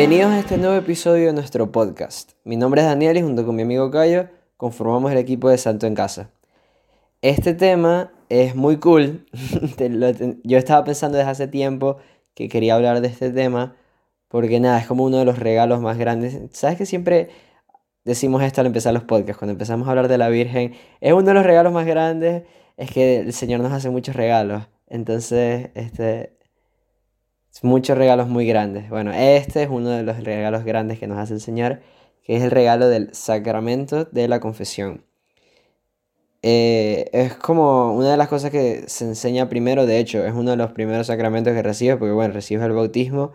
Bienvenidos a este nuevo episodio de nuestro podcast. Mi nombre es Daniel y junto con mi amigo Cayo conformamos el equipo de Santo en Casa. Este tema es muy cool. Yo estaba pensando desde hace tiempo que quería hablar de este tema porque nada, es como uno de los regalos más grandes. ¿Sabes que siempre decimos esto al empezar los podcasts? Cuando empezamos a hablar de la Virgen, es uno de los regalos más grandes, es que el Señor nos hace muchos regalos. Entonces, este, muchos regalos muy grandes. Bueno, este es uno de los regalos grandes que nos hace el Señor, que es el regalo del sacramento de la confesión. Eh, es como una de las cosas que se enseña primero, de hecho, es uno de los primeros sacramentos que recibes, porque bueno, recibes el bautismo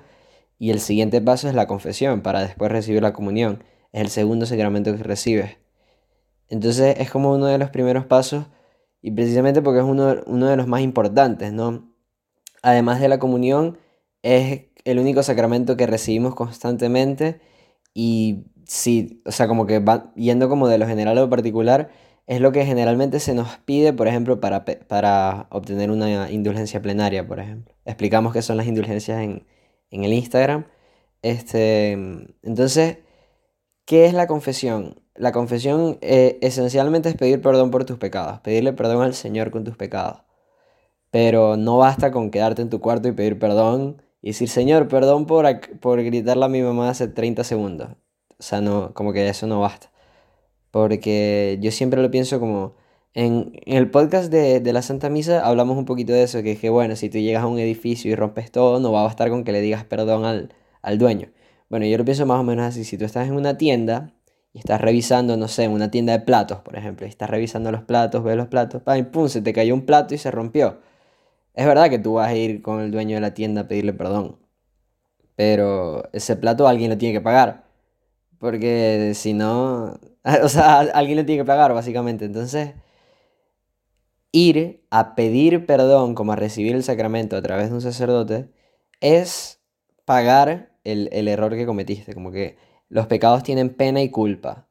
y el siguiente paso es la confesión, para después recibir la comunión. Es el segundo sacramento que recibes. Entonces es como uno de los primeros pasos y precisamente porque es uno, uno de los más importantes, ¿no? Además de la comunión, es el único sacramento que recibimos constantemente y sí, o sea, como que va yendo como de lo general a lo particular, es lo que generalmente se nos pide, por ejemplo, para, para obtener una indulgencia plenaria, por ejemplo. Explicamos qué son las indulgencias en, en el Instagram. Este, entonces, ¿qué es la confesión? La confesión eh, esencialmente es pedir perdón por tus pecados, pedirle perdón al Señor con tus pecados. Pero no basta con quedarte en tu cuarto y pedir perdón y decir, Señor, perdón por, por gritarle a mi mamá hace 30 segundos. O sea, no, como que eso no basta. Porque yo siempre lo pienso como... En, el podcast de, la Santa Misa hablamos un poquito de eso, que es que bueno, si tú llegas a un edificio y rompes todo, no va a bastar con que le digas perdón al, al dueño. Bueno, yo lo pienso más o menos así, si tú estás en una tienda y estás revisando, no sé, una tienda de platos, por ejemplo, y estás revisando los platos, ves los platos, ¡pam! ¡pum! se te cayó un plato y se rompió. Es verdad que tú vas a ir con el dueño de la tienda a pedirle perdón, pero ese plato alguien lo tiene que pagar, porque si no, o sea, alguien lo tiene que pagar básicamente. Entonces, ir a pedir perdón como a recibir el sacramento a través de un sacerdote es pagar el, el error que cometiste, como que los pecados tienen pena y culpa.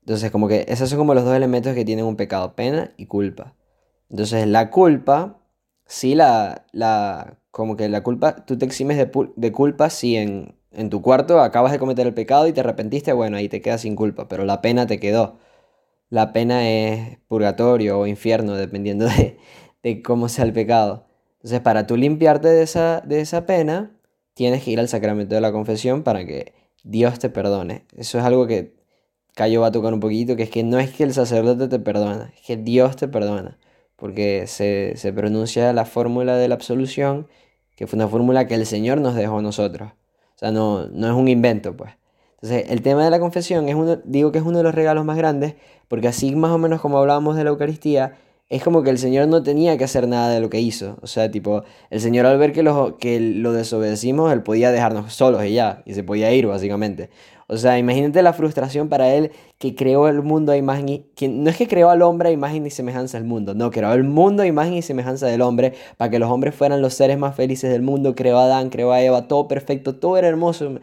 Entonces, como que esos son como los dos elementos que tienen un pecado, pena y culpa. Entonces, la culpa sí la, la, como que la culpa, tú te eximes de, de culpa si en, en, tu cuarto acabas de cometer el pecado y te arrepentiste, bueno, ahí te quedas sin culpa, pero la pena te quedó. La pena es purgatorio o infierno, dependiendo de, de cómo sea el pecado. Entonces, para tú limpiarte de esa, de esa pena, tienes que ir al sacramento de la confesión para que Dios te perdone. Eso es algo que Cayo va a tocar un poquito, que es que no es que el sacerdote te perdona, es que Dios te perdona porque se, pronuncia la fórmula de la absolución, que fue una fórmula que el Señor nos dejó a nosotros. O sea, no, no es un invento, pues. Entonces, el tema de la confesión es uno, digo que es uno de los regalos más grandes, porque así más o menos como hablábamos de la Eucaristía, es como que el Señor no tenía que hacer nada de lo que hizo. O sea, tipo, el Señor al ver que lo, que lo desobedecimos, Él podía dejarnos solos y ya, y se podía ir básicamente. O sea, imagínate la frustración para Él que creó el mundo a imagen y... Que no es que creó al hombre a imagen y semejanza del mundo, no, creó el mundo a imagen y semejanza del hombre para que los hombres fueran los seres más felices del mundo. Creó a Adán, creó a Eva, todo perfecto, todo era hermoso.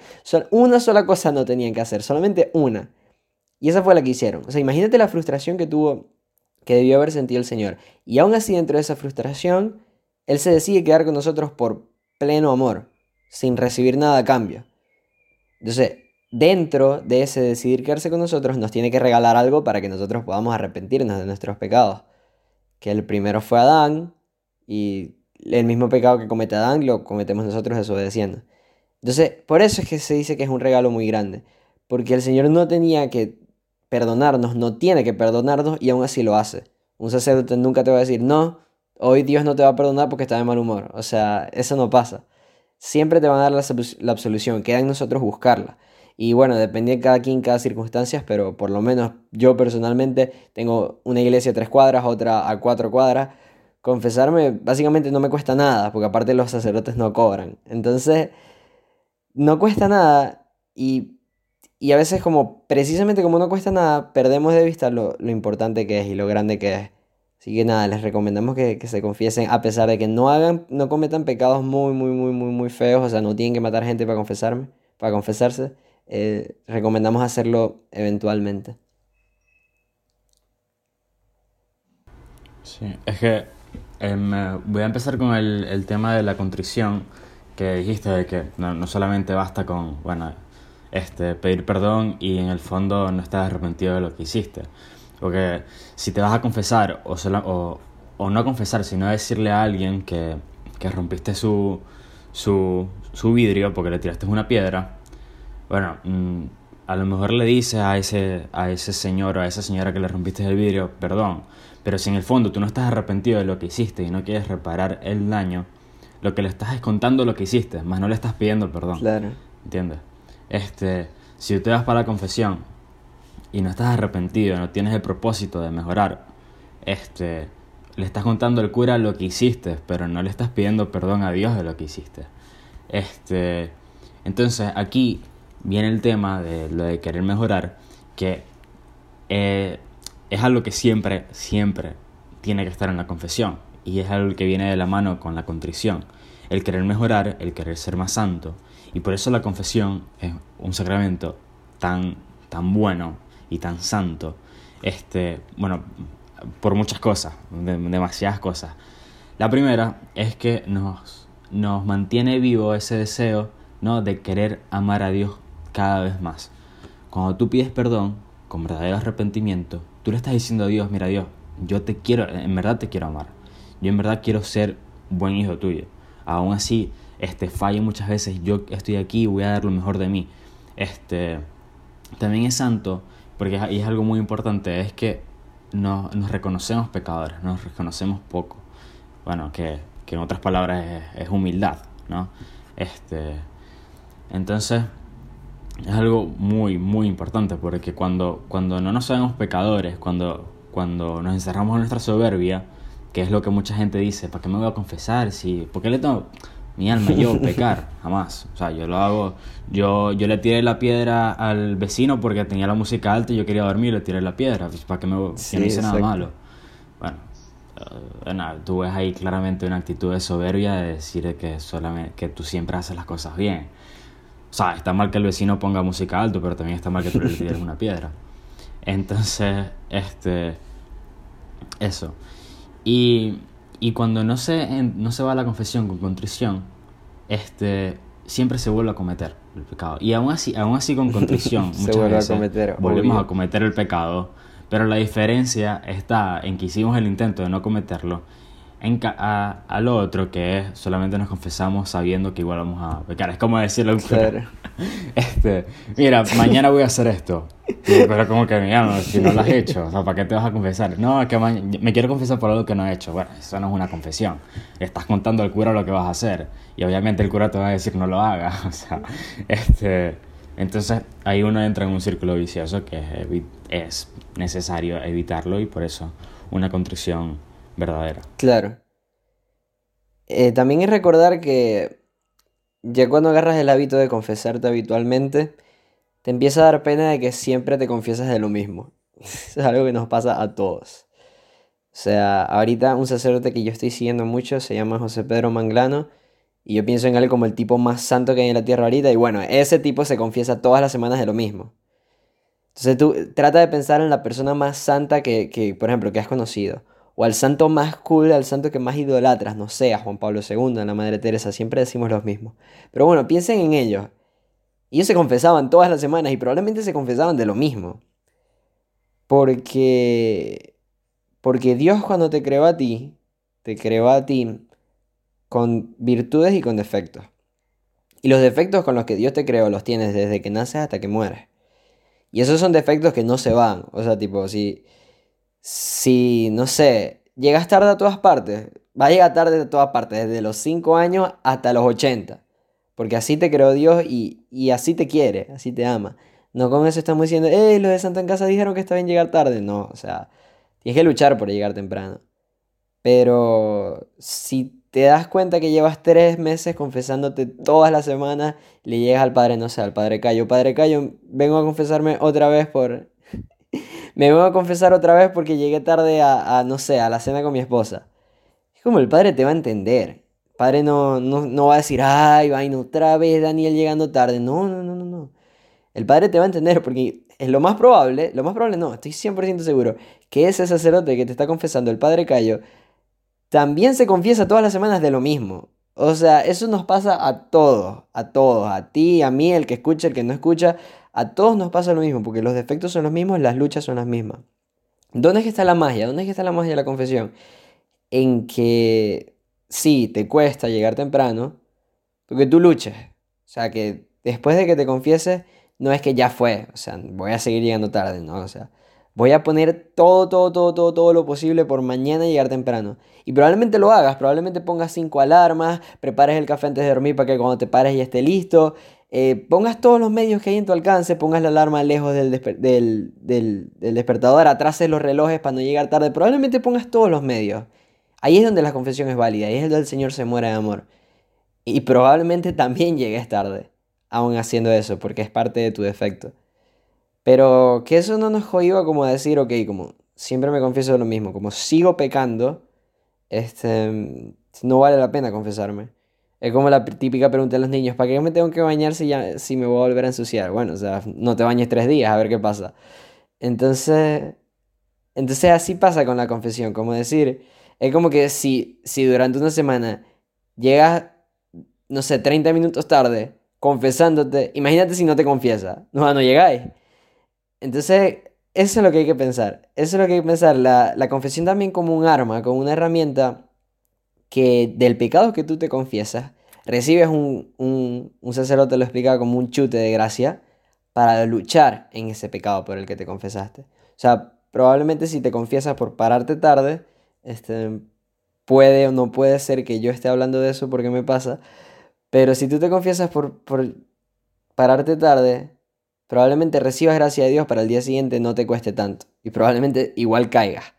Una sola cosa no tenían que hacer, solamente una. Y esa fue la que hicieron. O sea, imagínate la frustración que tuvo que debió haber sentido el Señor. Y aún así, dentro de esa frustración, Él se decide quedar con nosotros por pleno amor, sin recibir nada a cambio. Entonces, dentro de ese decidir quedarse con nosotros, nos tiene que regalar algo para que nosotros podamos arrepentirnos de nuestros pecados. Que el primero fue Adán, y el mismo pecado que comete Adán lo cometemos nosotros desobedeciendo. Entonces, por eso es que se dice que es un regalo muy grande. Porque el Señor no tenía que perdonarnos, no tiene que perdonarnos y aún así lo hace. Un sacerdote nunca te va a decir, no, hoy Dios no te va a perdonar porque está de mal humor. O sea, eso no pasa. Siempre te van a dar la, absolución, queda en nosotros buscarla. Y bueno, depende de cada quien, cada circunstancia, pero por lo menos yo personalmente tengo una iglesia a tres cuadras, otra a cuatro cuadras. Confesarme básicamente no me cuesta nada, porque aparte los sacerdotes no cobran. Entonces, no cuesta nada y y a veces como, precisamente como no cuesta nada, perdemos de vista lo, importante que es y lo grande que es. Así que nada, les recomendamos que, se confiesen a pesar de que no hagan, no cometan pecados muy, muy, muy, muy, muy feos. O sea, no tienen que matar gente para confesarme, para confesarse. Eh, recomendamos hacerlo eventualmente. Sí, es que em, voy a empezar con el, el tema de la contrición que dijiste de que no, no solamente basta con, bueno, este, pedir perdón y en el fondo no estás arrepentido de lo que hiciste. Porque si te vas a confesar o, o, o no confesar, sino decirle a alguien que, que rompiste su, su, su, vidrio porque le tiraste una piedra, bueno, mm, a lo mejor le dices a ese, a ese señor o a esa señora que le rompiste el vidrio, perdón, pero si en el fondo tú no estás arrepentido de lo que hiciste y no quieres reparar el daño, lo que le estás es contando lo que hiciste, más no le estás pidiendo perdón. Claro. ¿Entiendes? Este, si tú te vas para la confesión y no estás arrepentido, no tienes el propósito de mejorar, este, le estás contando al cura lo que hiciste, pero no le estás pidiendo perdón a Dios de lo que hiciste. Este, entonces aquí viene el tema de lo de querer mejorar, que eh, es algo que siempre, siempre tiene que estar en la confesión y es algo que viene de la mano con la contrición. El querer mejorar, el querer ser más santo. Y por eso la confesión es un sacramento tan, tan bueno y tan santo. Este, bueno, por muchas cosas, demasiadas cosas. La primera es que nos, nos mantiene vivo ese deseo ¿no? de querer amar a Dios cada vez más. Cuando tú pides perdón con verdadero arrepentimiento, tú le estás diciendo a Dios, mira Dios, yo te quiero, en verdad te quiero amar. Yo en verdad quiero ser buen hijo tuyo. Aún así, este, fallo muchas veces, yo estoy aquí voy a dar lo mejor de mí. Este, también es santo, porque y es algo muy importante, es que nos, nos reconocemos pecadores, nos reconocemos poco. Bueno, que, que en otras palabras es, es, humildad, ¿no? Este, entonces, es algo muy, muy importante, porque cuando, cuando no nos sabemos pecadores, cuando, cuando nos encerramos en nuestra soberbia, que es lo que mucha gente dice, ¿para qué me voy a confesar? Si, ¿Por qué le tengo mi alma yo pecar? Jamás. O sea, yo lo hago, yo, yo le tiré la piedra al vecino porque tenía la música alta y yo quería dormir, le tiré la piedra, pues, ¿para me? Sí, no hice nada malo. Bueno, uh, tú ves ahí claramente una actitud de soberbia de decir que, solamente, que tú siempre haces las cosas bien. O sea, está mal que el vecino ponga música alto, pero también está mal que tú le tires una piedra. Entonces, este, eso. Y, y cuando no se, no se va a la confesión con contrición, este, siempre se vuelve a cometer el pecado. Y aún así, aún así con contrición, muchas veces a cometer, volvemos a cometer el pecado. Pero la diferencia está en que hicimos el intento de no cometerlo en a, a, lo otro que es solamente nos confesamos sabiendo que igual vamos a pecar. Es como decirle a un claro. este, mira, mañana voy a hacer esto. Pero como que, mira, no, si no lo has hecho, o sea, ¿para qué te vas a confesar? No, es que me quiero confesar por algo que no he hecho. Bueno, eso no es una confesión. estás contando al cura lo que vas a hacer. Y obviamente el cura te va a decir no lo hagas. O sea, este... Entonces ahí uno entra en un círculo vicioso que es, es necesario evitarlo y por eso una contrición verdadera. Claro. Eh, también es recordar que ya cuando agarras el hábito de confesarte habitualmente, te empieza a dar pena de que siempre te confiesas de lo mismo. es algo que nos pasa a todos. O sea, ahorita un sacerdote que yo estoy siguiendo mucho se llama José Pedro Manglano. Y yo pienso en él como el tipo más santo que hay en la tierra ahorita. Y bueno, ese tipo se confiesa todas las semanas de lo mismo. Entonces tú trata de pensar en la persona más santa que, que por ejemplo, que has conocido o al santo más cool, al santo que más idolatras, no sé, a Juan Pablo II, a la Madre Teresa, siempre decimos los mismos. Pero bueno, piensen en ellos. Ellos se confesaban todas las semanas y probablemente se confesaban de lo mismo. Porque porque Dios cuando te creó a ti, te creó a ti con virtudes y con defectos. Y los defectos con los que Dios te creó los tienes desde que naces hasta que mueres. Y esos son defectos que no se van. O sea, tipo, si si, no sé, llegas tarde a todas partes, va a llegar tarde a todas partes, desde los 5 años hasta los 80. Porque así te creó Dios y, y, así te quiere, así te ama. No con eso estamos diciendo, hey, los de Santa en Casa dijeron que está bien llegar tarde. No, o sea, tienes que luchar por llegar temprano. Pero si te das cuenta que llevas tres meses confesándote todas las semanas, le llegas al Padre, no sé, al Padre Cayo. Padre Cayo, vengo a confesarme otra vez por me voy a confesar otra vez porque llegué tarde a, no sé, a la cena con mi esposa. Es como el padre te va a entender. El padre no, no, va a decir, ay, vaina, otra vez Daniel llegando tarde. No, no, no, no, no. El padre te va a entender porque es lo más probable, lo más probable no, estoy 100% seguro, que ese sacerdote que te está confesando, el padre Cayo, también se confiesa todas las semanas de lo mismo. O sea, eso nos pasa a todos, a todos, a ti, a mí, el que escucha, el que no escucha, a todos nos pasa lo mismo, porque los defectos son los mismos, las luchas son las mismas. ¿Dónde es que está la magia? ¿Dónde es que está la magia de la confesión? En que sí, te cuesta llegar temprano, porque tú luches. O sea, que después de que te confieses, no es que ya fue, o sea, voy a seguir llegando tarde, no, o sea, voy a poner todo, todo, todo, todo, todo lo posible por mañana llegar temprano. Y probablemente lo hagas, probablemente pongas cinco alarmas, prepares el café antes de dormir para que cuando te pares ya esté listo, eh, pongas todos los medios que hay en tu alcance, pongas la alarma lejos del, del, del, del despertador, los relojes para no llegar tarde, probablemente pongas todos los medios. Ahí es donde la confesión es válida, ahí es donde el Señor se muere de amor. Y probablemente también llegues tarde, aún haciendo eso, porque es parte de tu defecto. Pero que eso no nos jodiva como decir, ok, como siempre me confieso lo mismo, como sigo pecando, este, no vale la pena confesarme. Es como la típica pregunta de los niños, ¿para qué me tengo que bañar si, ya, si me voy a volver a ensuciar? Bueno, o sea, no te bañes tres días, a ver qué pasa. Entonces, entonces así pasa con la confesión, como decir, es como que si, si durante una semana llegas, no sé, 30 minutos tarde, confesándote, imagínate si no te confiesa, no, no llegáis. Entonces, eso es lo que hay que pensar. Eso es lo que hay que pensar. La, la confesión también como un arma, como una herramienta que del pecado que tú te confiesas, recibes un, un, sacerdote, lo explica como un chute de gracia para luchar en ese pecado por el que te confesaste. O sea, probablemente si te confiesas por pararte tarde, este, puede o no puede ser que yo esté hablando de eso porque me pasa, pero si tú te confiesas por, por pararte tarde, probablemente recibas gracia de Dios para el día siguiente no te cueste tanto y probablemente igual caigas.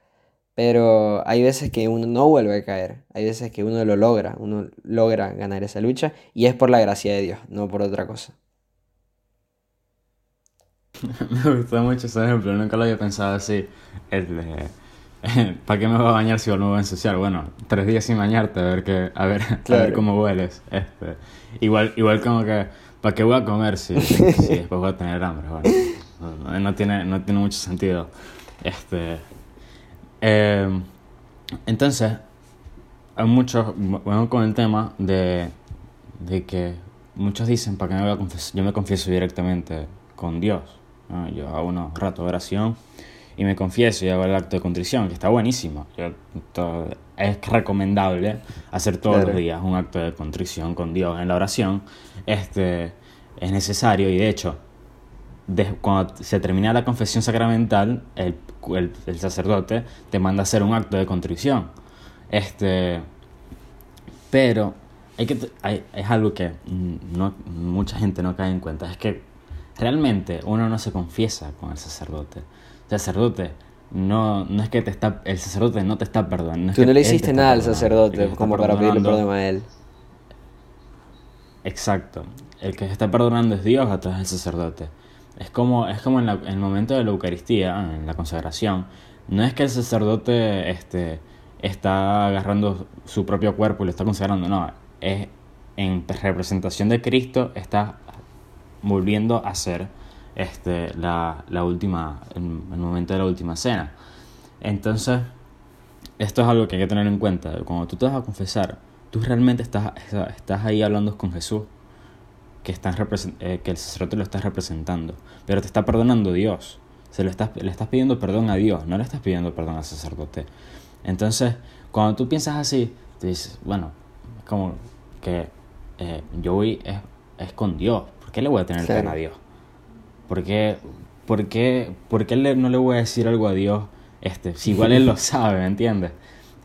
Pero hay veces que uno no vuelve a caer, hay veces que uno lo logra, uno logra ganar esa lucha y es por la gracia de Dios, no por otra cosa. Me gustó mucho ese ejemplo, nunca lo había pensado así. ¿Para qué me voy a bañar si no me voy a ensuciar? Bueno, tres días sin bañarte, a ver, que, a ver, a ver cómo hueles. Este, igual, igual como que, ¿para qué voy a comer si, si después voy a tener hambre? Bueno, no, tiene, no tiene mucho sentido. Este, eh, entonces, hay muchos, bueno, con el tema de, de que muchos dicen, ¿para qué me voy a confesar? Yo me confieso directamente con Dios. Yo hago unos ratos de oración y me confieso y hago el acto de contrición, que está buenísimo. es recomendable hacer todos los días un acto de contrición con Dios en la oración. Este, es necesario y de hecho, cuando se termina la confesión sacramental, el, el, sacerdote te manda a hacer un acto de contrición. Este, pero hay que, hay, es algo que no, mucha gente no cae en cuenta. Es que realmente uno no se confiesa con el sacerdote. El sacerdote no, no es que te está, el sacerdote no te está perdonando. Tú no le hiciste nada al sacerdote como para pedirle perdón a él. Exacto. El que está perdonando es Dios a través del sacerdote. Es como, es como en, el momento de la Eucaristía, en la consagración. No es que el sacerdote este, está agarrando su propio cuerpo y lo está consagrando, no. Es en representación de Cristo, está volviendo a ser este, la, la última, el, el momento de la última cena. Entonces, esto es algo que hay que tener en cuenta. Cuando tú te vas a confesar, tú realmente estás, estás ahí hablando con Jesús que, están eh, que el sacerdote lo está representando, pero te está perdonando Dios. Se lo estás, le estás pidiendo perdón a Dios, no le estás pidiendo perdón al sacerdote. Entonces, cuando tú piensas así, te dices, bueno, es como que eh, yo voy es, es, con Dios. ¿Por qué le voy a tener pena a Dios? ¿Por qué, por qué, por qué le, no le voy a decir algo a Dios este, si igual Él lo sabe, ¿me entiendes?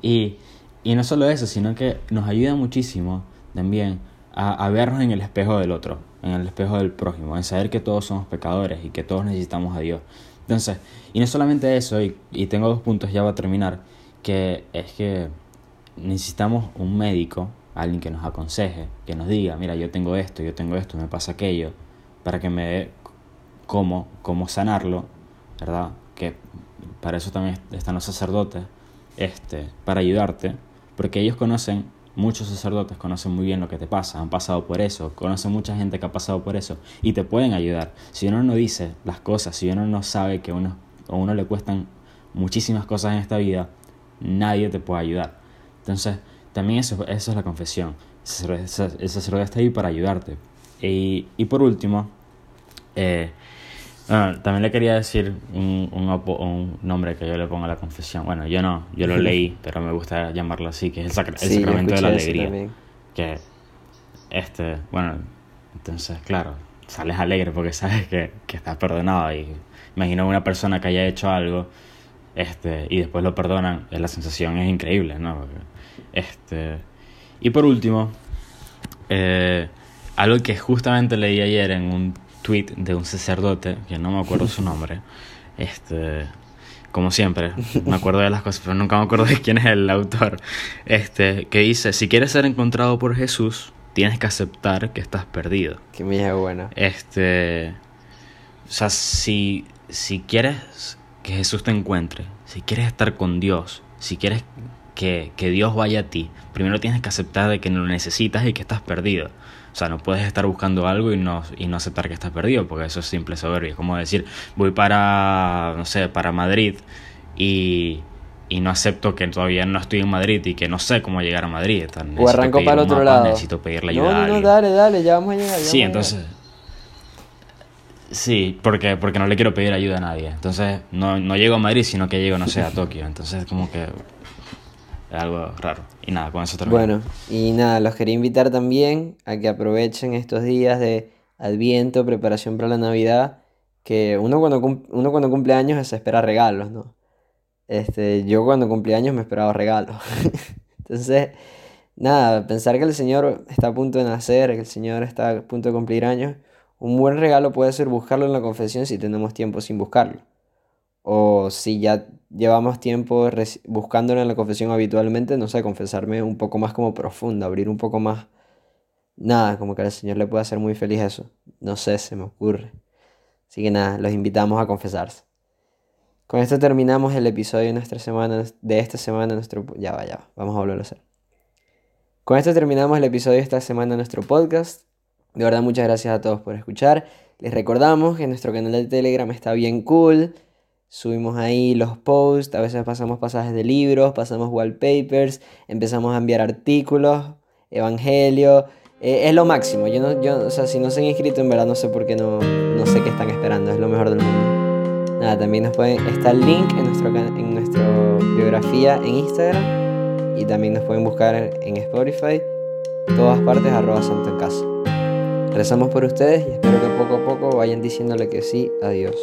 Y, y no solo eso, sino que nos ayuda muchísimo también a, vernos en el espejo del otro, en el espejo del prójimo, en saber que todos somos pecadores y que todos necesitamos a Dios. Entonces, y no solamente eso, y, tengo dos puntos ya para terminar, que es que necesitamos un médico, alguien que nos aconseje, que nos diga, mira, yo tengo esto, yo tengo esto, me pasa aquello, para que me dé cómo, cómo sanarlo, ¿verdad? Que para eso también están los sacerdotes, este, para ayudarte, porque ellos conocen Muchos sacerdotes conocen muy bien lo que te pasa, han pasado por eso, conocen mucha gente que ha pasado por eso y te pueden ayudar. Si uno no dice las cosas, si uno no sabe que uno, a uno le cuestan muchísimas cosas en esta vida, nadie te puede ayudar. Entonces, también eso, eso es la confesión. el sacerdote está ahí para ayudarte. Y, y por último, eh, también le quería decir un, un, un, nombre que yo le pongo a la confesión. Bueno, yo no, yo lo leí, pero me gusta llamarlo así, que es el, sacramento de la alegría. Que, este, bueno, entonces, claro, sales alegre porque sabes que, que estás perdonado. Y imagino una persona que haya hecho algo este, y después lo perdonan, la sensación es increíble, ¿no? Este, y por último, eh, algo que justamente leí ayer en un tweet de un sacerdote, que no me acuerdo su nombre, este, como siempre, me acuerdo de las cosas, pero nunca me acuerdo de quién es el autor, este, que dice, si quieres ser encontrado por Jesús, tienes que aceptar que estás perdido. Que me buena. Este, o sea, si, si quieres que Jesús te encuentre, si quieres estar con Dios, si quieres que, que Dios vaya a ti, primero tienes que aceptar de que no lo necesitas y que estás perdido. O sea, no puedes estar buscando algo y no, y no aceptar que estás perdido, porque eso es simple soberbia. Es como decir, voy para, no sé, para Madrid y, y no acepto que todavía no estoy en Madrid y que no sé cómo llegar a Madrid. o arranco para el otro lado. Necesito pedirle ayuda. No, no, no, dale, dale, ya vamos a llegar. sí, entonces. Sí, porque, porque no le quiero pedir ayuda a nadie. Entonces, no, no llego a Madrid, sino que llego, no sé, a Tokio. Entonces, como que es algo raro. Y nada, con eso termino. Bueno, y nada, los quería invitar también a que aprovechen estos días de Adviento, preparación para la Navidad, que uno cuando, uno cuando cumple años se espera regalos, ¿no? Este, yo cuando cumplí años me esperaba regalos. Entonces, nada, pensar que el Señor está a punto de nacer, que el Señor está a punto de cumplir años, un buen regalo puede ser buscarlo en la confesión si tenemos tiempo sin buscarlo. O si ya llevamos tiempo buscándolo en la confesión habitualmente, no sé, confesarme un poco más como profundo, abrir un poco más. Nada, como que al Señor le puede hacer muy feliz eso. No sé, se me ocurre. Así que nada, los invitamos a confesarse. Con esto terminamos el episodio de, nuestra semana, de esta semana. Nuestro, ya va, ya va, vamos a volverlo a hacer. Con esto terminamos el episodio de esta semana de nuestro podcast. De verdad, muchas gracias a todos por escuchar. Les recordamos que nuestro canal de Telegram está bien cool. Subimos ahí los posts, a veces pasamos pasajes de libros, pasamos wallpapers, empezamos a enviar artículos, evangelio. Eh, es lo máximo. Yo no, yo, o sea, si no se han inscrito, en verdad no sé por qué no, no sé qué están esperando. Es lo mejor del mundo. Nada, también nos pueden, está el link en, nuestro, en nuestra biografía en Instagram. Y también nos pueden buscar en Spotify. Todas partes arroba santo en casa. Rezamos por ustedes y espero que poco a poco vayan diciéndole que sí a Dios.